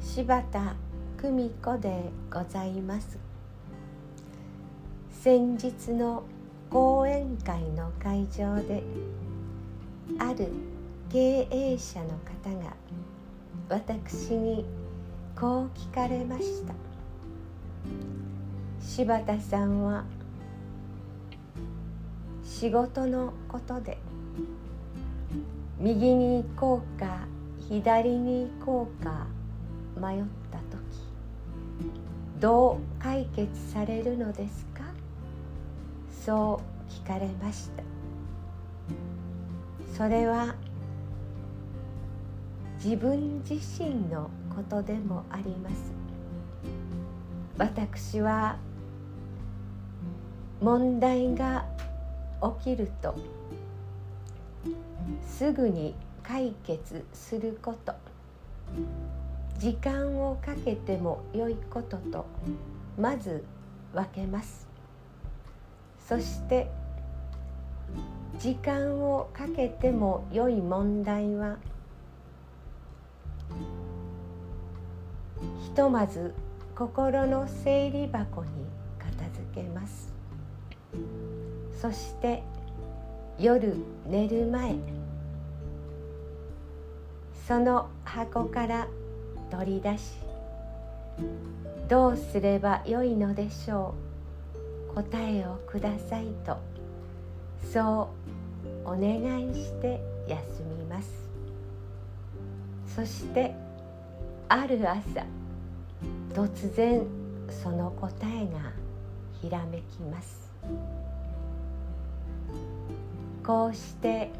柴田久美子でございます。先日の講演会の会場である経営者の方が私にこう聞かれました。柴田さんは仕事のことで右に行こうか左に行こうか迷った時どう解決されるのですか？そう聞かれました。それは自分自身のことでもあります。私は問題が起きるとすぐに解決すること。時間をかけても良いこととまず分けます。そして時間をかけても良い問題はひとまず心の整理箱に片付けます。そして夜寝る前その箱から取り出し。どうすればよいのでしょう。答えをくださいと。そうお願いして休みます。そしてある朝突然その答えがひらめきます。こうして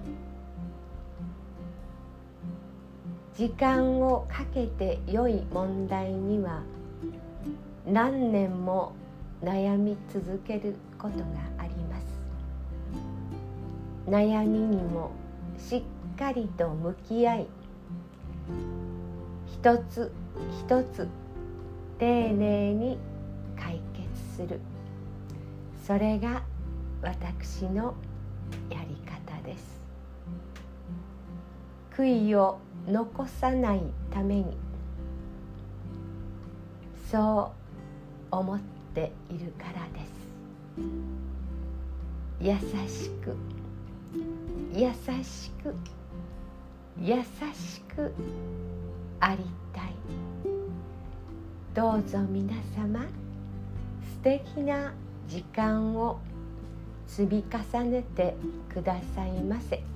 時間をかけて良い問題には何年も悩み続けることがあります。悩みにもしっかりと向き合い一つ一つ丁寧に解決する。それが私のやり方です。悔いを残さないためにそう思っているからです優しく優しく優しくありたいどうぞ皆様素敵な時間を積み重ねてくださいませ。